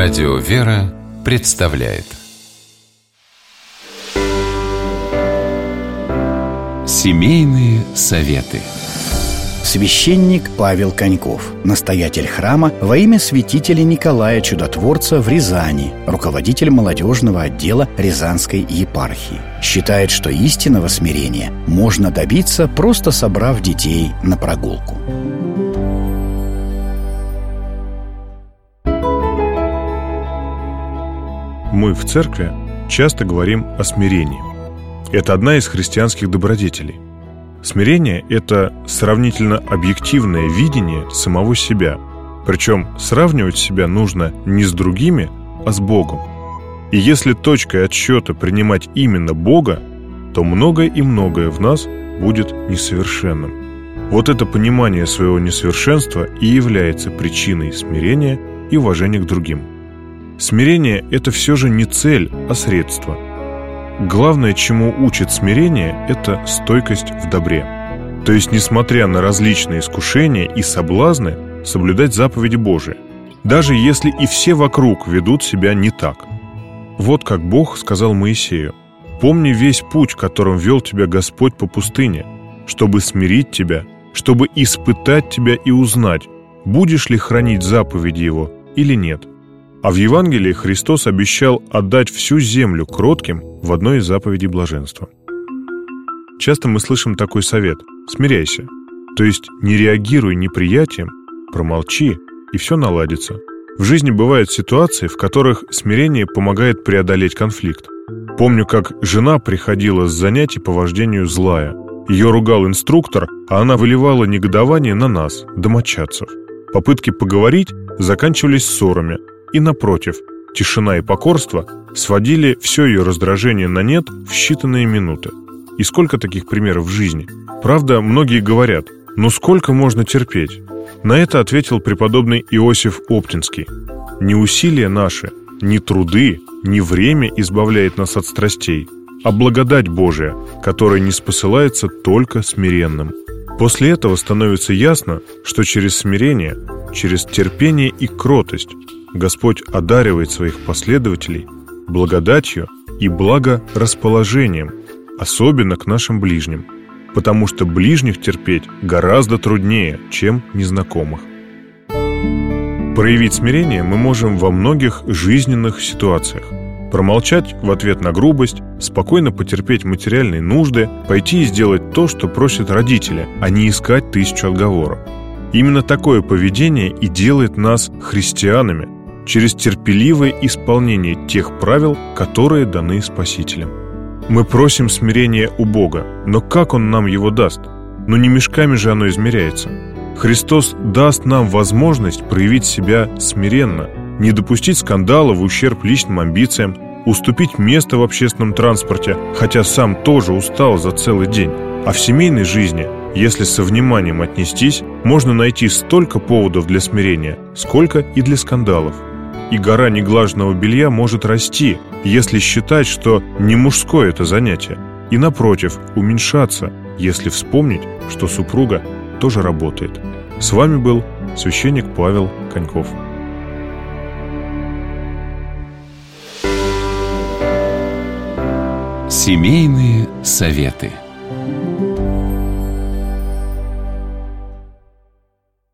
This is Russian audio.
Радио «Вера» представляет Семейные советы Священник Павел Коньков, настоятель храма во имя святителя Николая Чудотворца в Рязани, руководитель молодежного отдела Рязанской епархии. Считает, что истинного смирения можно добиться, просто собрав детей на прогулку. Мы в церкви часто говорим о смирении. Это одна из христианских добродетелей. Смирение – это сравнительно объективное видение самого себя. Причем сравнивать себя нужно не с другими, а с Богом. И если точкой отсчета принимать именно Бога, то многое и многое в нас будет несовершенным. Вот это понимание своего несовершенства и является причиной смирения и уважения к другим. Смирение – это все же не цель, а средство – Главное, чему учит смирение, это стойкость в добре. То есть, несмотря на различные искушения и соблазны, соблюдать заповеди Божии, даже если и все вокруг ведут себя не так. Вот как Бог сказал Моисею, «Помни весь путь, которым вел тебя Господь по пустыне, чтобы смирить тебя, чтобы испытать тебя и узнать, будешь ли хранить заповеди Его или нет». А в Евангелии Христос обещал отдать всю землю кротким в одной из заповедей блаженства. Часто мы слышим такой совет – смиряйся. То есть не реагируй неприятием, промолчи, и все наладится. В жизни бывают ситуации, в которых смирение помогает преодолеть конфликт. Помню, как жена приходила с занятий по вождению злая. Ее ругал инструктор, а она выливала негодование на нас, домочадцев. Попытки поговорить заканчивались ссорами – и, напротив, тишина и покорство сводили все ее раздражение на нет в считанные минуты. И сколько таких примеров в жизни? Правда, многие говорят, ну сколько можно терпеть? На это ответил преподобный Иосиф Оптинский. Не усилия наши, не труды, не время избавляет нас от страстей, а благодать Божия, которая не спосылается только смиренным. После этого становится ясно, что через смирение, через терпение и кротость Господь одаривает своих последователей благодатью и благорасположением, особенно к нашим ближним, потому что ближних терпеть гораздо труднее, чем незнакомых. Проявить смирение мы можем во многих жизненных ситуациях. Промолчать в ответ на грубость, спокойно потерпеть материальные нужды, пойти и сделать то, что просят родители, а не искать тысячу отговоров. Именно такое поведение и делает нас христианами, через терпеливое исполнение тех правил, которые даны Спасителем. Мы просим смирения у Бога, но как Он нам его даст? Но не мешками же оно измеряется. Христос даст нам возможность проявить себя смиренно, не допустить скандала в ущерб личным амбициям, уступить место в общественном транспорте, хотя сам тоже устал за целый день. А в семейной жизни, если со вниманием отнестись, можно найти столько поводов для смирения, сколько и для скандалов и гора неглаженного белья может расти, если считать, что не мужское это занятие, и, напротив, уменьшаться, если вспомнить, что супруга тоже работает. С вами был священник Павел Коньков. Семейные советы –